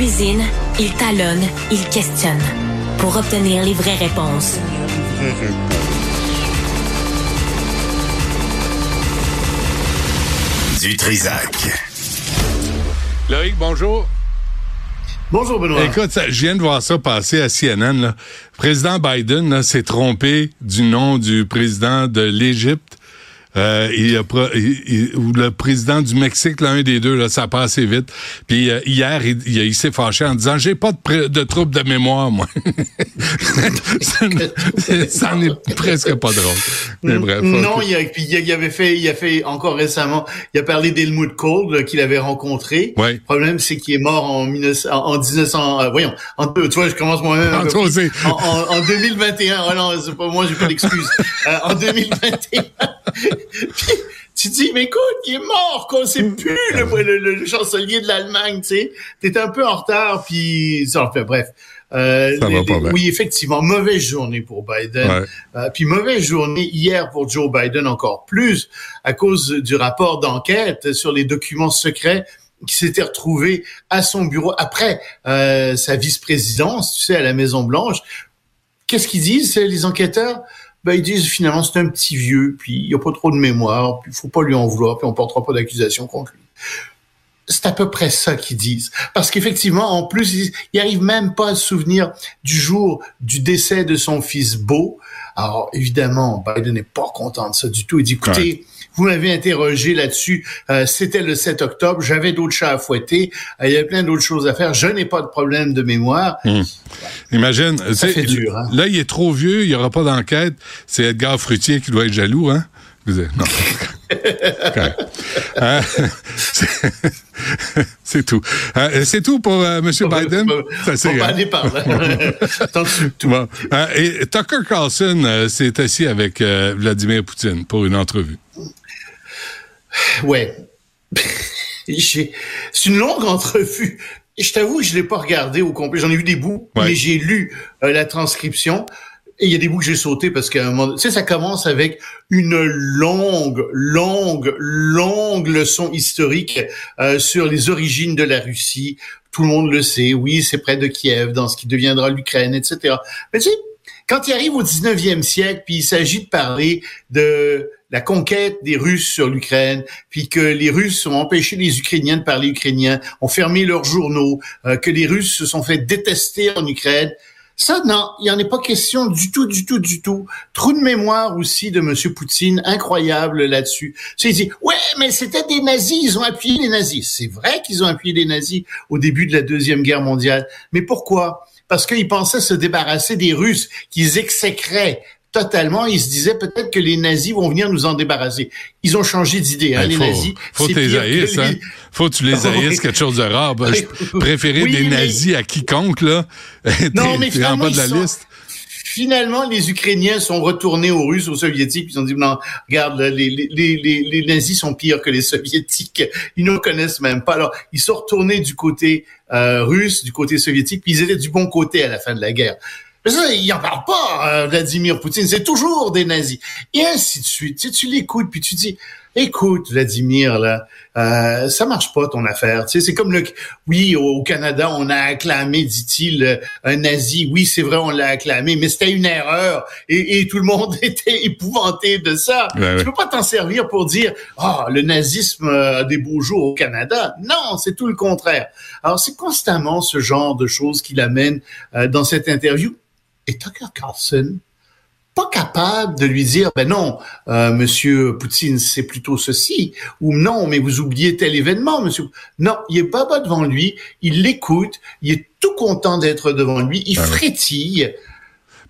cuisine, il talonne, il questionne pour obtenir les vraies réponses. Du Trisac. Loïc, bonjour. Bonjour Benoît. Écoute, ça, je viens de voir ça passer à CNN. Là. Président Biden s'est trompé du nom du président de l'Égypte. Euh, il a, il, ou le président du Mexique, l'un des deux, là, ça passe assez vite. Puis euh, hier, il, il, s'est fâché en disant j'ai pas de, de trouble de mémoire, moi. ça n'est presque pas drôle. Mais bref. Non, il, a, il, avait fait, il a fait encore récemment, il a parlé d'Helmut Kohl qu'il avait rencontré. Ouais. Le problème, c'est qu'il est mort en, 19, en 1900. Euh, voyons, en, tu vois, je commence moi-même. En, en, en, 2021. Oh non, c'est pas moi, j'ai pas d'excuse. euh, en 2021. Tu dis, mais écoute, il est mort, quoi. C'est plus le, le, chancelier de l'Allemagne, tu sais. T'es un peu en retard, puis ça, fait bref. Euh, ça va pas oui, effectivement, mauvaise journée pour Biden. Euh, puis mauvaise journée hier pour Joe Biden encore plus à cause du rapport d'enquête sur les documents secrets qui s'était retrouvé à son bureau après euh, sa vice-présidence, tu sais, à la Maison Blanche. Qu'est-ce qu'ils disent les enquêteurs? Ben, ils disent finalement c'est un petit vieux, puis il a pas trop de mémoire, puis il faut pas lui en vouloir, puis on portera pas d'accusation contre lui. C'est à peu près ça qu'ils disent. Parce qu'effectivement, en plus, ils, n'arrivent arrivent même pas à se souvenir du jour du décès de son fils Beau. Alors, évidemment, Biden n'est pas content de ça du tout. Il dit, écoutez, vous m'avez interrogé là-dessus. Euh, c'était le 7 octobre. J'avais d'autres chats à fouetter. Euh, il y avait plein d'autres choses à faire. Je n'ai pas de problème de mémoire. Hum. Imagine. Ça fait dur, hein? Là, il est trop vieux. Il n'y aura pas d'enquête. C'est Edgar Fruitier qui doit être jaloux, hein? Non. Hein? c'est tout. Hein? c'est tout pour euh, M. Biden? Ça, c'est, pas aller par là. tout. Et Tucker Carlson s'est assis avec Vladimir Poutine pour une entrevue. Ouais. c'est une longue entrevue. Je t'avoue que je l'ai pas regardé au complet. J'en ai vu des bouts, mais j'ai lu euh, la transcription. Et il y a des bouts que j'ai sautés parce qu'à un moment, tu sais, ça commence avec une longue, longue, longue leçon historique euh, sur les origines de la Russie. Tout le monde le sait. Oui, c'est près de Kiev, dans ce qui deviendra l'Ukraine, etc. Mais tu sais, quand il arrive au 19e siècle, puis il s'agit de parler de la conquête des Russes sur l'Ukraine, puis que les Russes ont empêché les Ukrainiens de parler ukrainien, ont fermé leurs journaux, euh, que les Russes se sont fait détester en Ukraine. Ça, non, il n'y en est pas question du tout, du tout, du tout. Trou de mémoire aussi de M. Poutine, incroyable là-dessus. Il dit, ouais, mais c'était des nazis, ils ont appuyé les nazis. C'est vrai qu'ils ont appuyé les nazis au début de la Deuxième Guerre mondiale. Mais pourquoi? Parce qu'ils pensaient se débarrasser des Russes qu'ils exécraient totalement. Ils se disaient peut-être que les nazis vont venir nous en débarrasser. Ils ont changé d'idée. Hein, ben, les faut, nazis. Faut que les haïsses, hein? Faut que tu les haïsses, quelque chose de rare. Ben, je préférais des nazis à quiconque, là. Non, mais en bas de la liste. Finalement, les Ukrainiens sont retournés aux Russes, aux Soviétiques, ils ont dit, non, regarde, les, les, les, les, nazis sont pires que les Soviétiques. Ils ne connaissent même pas. Alors, ils sont retournés du côté euh, russe, du côté soviétique, puis ils étaient du bon côté à la fin de la guerre. Mais ça, il en parle pas, euh, Vladimir Poutine. C'est toujours des nazis. Et ainsi de suite. Tu, sais, tu l'écoutes, puis tu dis, écoute, Vladimir, là, euh, ça marche pas ton affaire. Tu sais, c'est comme le, oui, au Canada, on a acclamé, dit-il, un nazi. Oui, c'est vrai, on l'a acclamé, mais c'était une erreur. Et, et, tout le monde était épouvanté de ça. tu peux pas t'en servir pour dire, ah, le nazisme a des beaux jours au Canada. Non, c'est tout le contraire. Alors, c'est constamment ce genre de choses qui l'amène euh, dans cette interview et Tucker Carlson, pas capable de lui dire, ben non, euh, Monsieur Poutine, c'est plutôt ceci, ou non, mais vous oubliez tel événement, Monsieur. Non, il est pas devant lui, il l'écoute, il est tout content d'être devant lui, il ah frétille.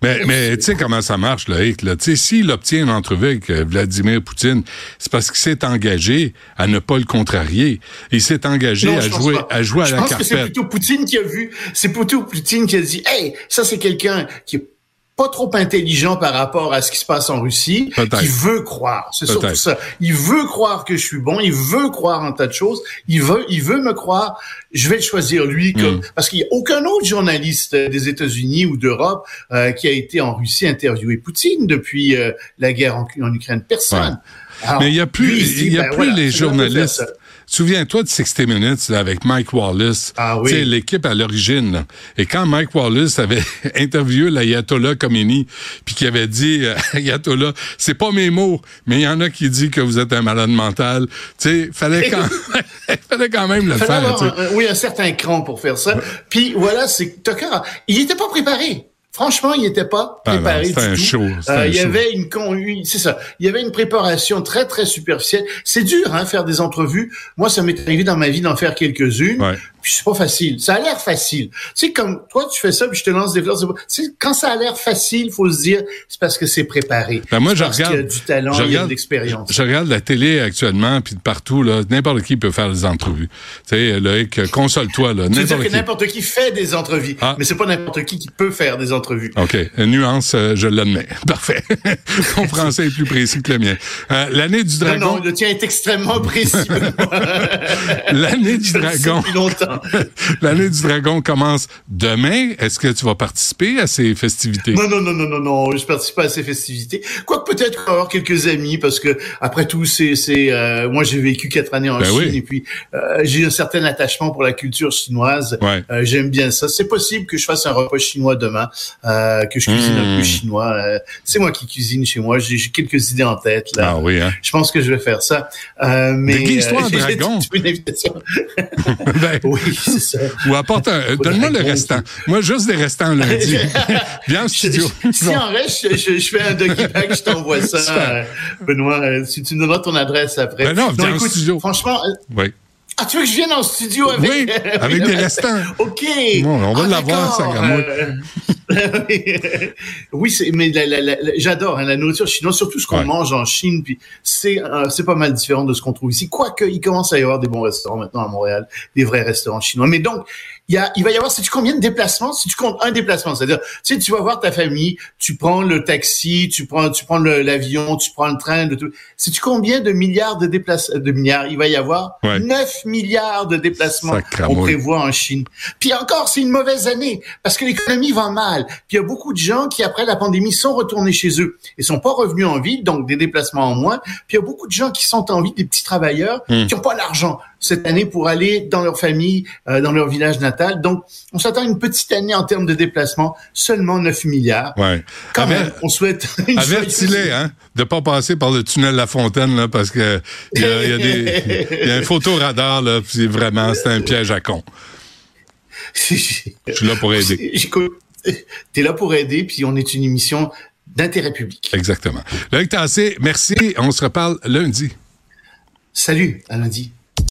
Mais, mais tu sais comment ça marche, Loïc. Là? S'il obtient une entrevue avec euh, Vladimir Poutine, c'est parce qu'il s'est engagé à ne pas le contrarier. Il s'est engagé à, jouer, à jouer à la carpette. Je pense que c'est plutôt Poutine qui a vu, c'est plutôt Poutine qui a dit, hey, ça c'est quelqu'un qui est pas trop intelligent par rapport à ce qui se passe en Russie, qui veut croire. C'est surtout ça. Il veut croire que je suis bon, il veut croire en tas de choses, il veut, il veut me croire. Je vais le choisir lui comme hmm. parce qu'il y a aucun autre journaliste des États-Unis ou d'Europe euh, qui a été en Russie interviewé Poutine depuis euh, la guerre en, Ukraine. Personne. Mais il y a plus, il y a ben plus les journalistes Souviens-toi de 60 Minutes avec Mike Wallace. Ah oui. l'équipe à l'origine. Et quand Mike Wallace avait interviewé l'ayatollah Khomeini, puis qui avait dit, euh, ayatollah, c'est pas mes mots, mais il y en a qui dit que vous êtes un malade mental. Tu sais, fallait quand, fallait quand même le faire. oui, un certain cran pour faire ça. Puis voilà, c'est il était pas préparé. Franchement, il n'était pas ah préparé du un Show, euh, il y avait une c'est ça. Il y avait une préparation très très superficielle. C'est dur hein faire des entrevues. Moi, ça m'est arrivé dans ma vie d'en faire quelques-unes. Ouais. Puis c'est pas facile. Ça a l'air facile. Tu sais, comme toi, tu fais ça, puis je te lance des fleurs. Tu sais, quand ça a l'air facile, faut se dire, c'est parce que c'est préparé. Ben moi, je regarde. y a du talent, il y a de l'expérience. Je, regarde la télé actuellement, puis de partout, là, n'importe qui peut faire des entrevues. Tu sais, Loïc, console-toi, là. Tu veux dire que n'importe qui fait des entrevues. Ah. Mais c'est pas n'importe qui qui peut faire des entrevues. OK. Une nuance, euh, je l'admets. Parfait. Ton français est plus précis que le mien. Euh, l'année du dragon. Non, non, le tien est extrêmement précis. L'année du dragon. L'année du dragon commence demain. Est-ce que tu vas participer à ces festivités? Non, non, non, non, non, non. Je participe pas à ces festivités. Quoique peut-être avoir quelques amis parce que après tout, c'est, c'est, euh, moi j'ai vécu quatre années en ben Chine et puis j'ai un certain attachement pour la culture chinoise. Euh, j'aime bien ça. C'est possible que je fasse un repas chinois demain, que je cuisine un peu mmh. chinois. c'est moi qui cuisine chez moi. J'ai, quelques idées en tête là. Ah oui. Hein? Je pense que je vais faire ça. mais Déguise-toi dragon. Une invitation. ben, oui. Ou apporte un. Donne-moi le restant. Moi, juste des restants lundi. Viens au studio. si en reste, je, fais un bag, je t'envoie ça. Benoît, euh, si tu nous donnes ton adresse après. Ben non, viens au studio. Franchement. Euh, oui. Ah, tu veux que je vienne en studio avec... Oui, avec des restants. OK. Bon, on va ah, l'avoir, ça, euh... oui, mais j'adore hein, la nourriture chinoise, surtout ce qu'on mange en Chine. Puis c'est euh, c'est pas mal différent de ce qu'on trouve ici. Quoique il commence à y avoir des bons restaurants maintenant à Montréal, des vrais restaurants chinois. Mais donc il, y a, il va y avoir, si tu combien de déplacements, si tu comptes un déplacement, c'est-à-dire, tu sais, tu vas voir ta famille, tu prends le taxi, tu prends, tu prends l'avion, tu prends le train, de tout. Si tu combien de milliards de déplacements, de milliards, il va y avoir 9 milliards de déplacements qu'on prévoit en Chine. Puis encore, c'est une mauvaise année parce que l'économie va mal. Puis il y a beaucoup de gens qui, après la pandémie, sont retournés chez eux et sont pas revenus en ville, donc des déplacements en moins. Puis il y a beaucoup de gens qui sont en ville, des petits travailleurs, hmm. qui ont pas l'argent cette année pour aller dans leur famille, euh, dans leur village natal. Donc, on s'attend à une petite année en termes de déplacement, seulement 9 milliards. Ouais. Quand même, on souhaite une Avertis-les, hein, de pas passer par le tunnel La Fontaine, là, parce que il y a, y a, des, y a un photoradar, là, puis vraiment, c'est un piège à con. Je suis là pour aider. T'es là pour aider, puis on est une émission d'intérêt public. Exactement. Loïc Tassé, merci. On se reparle lundi. Salut, à lundi.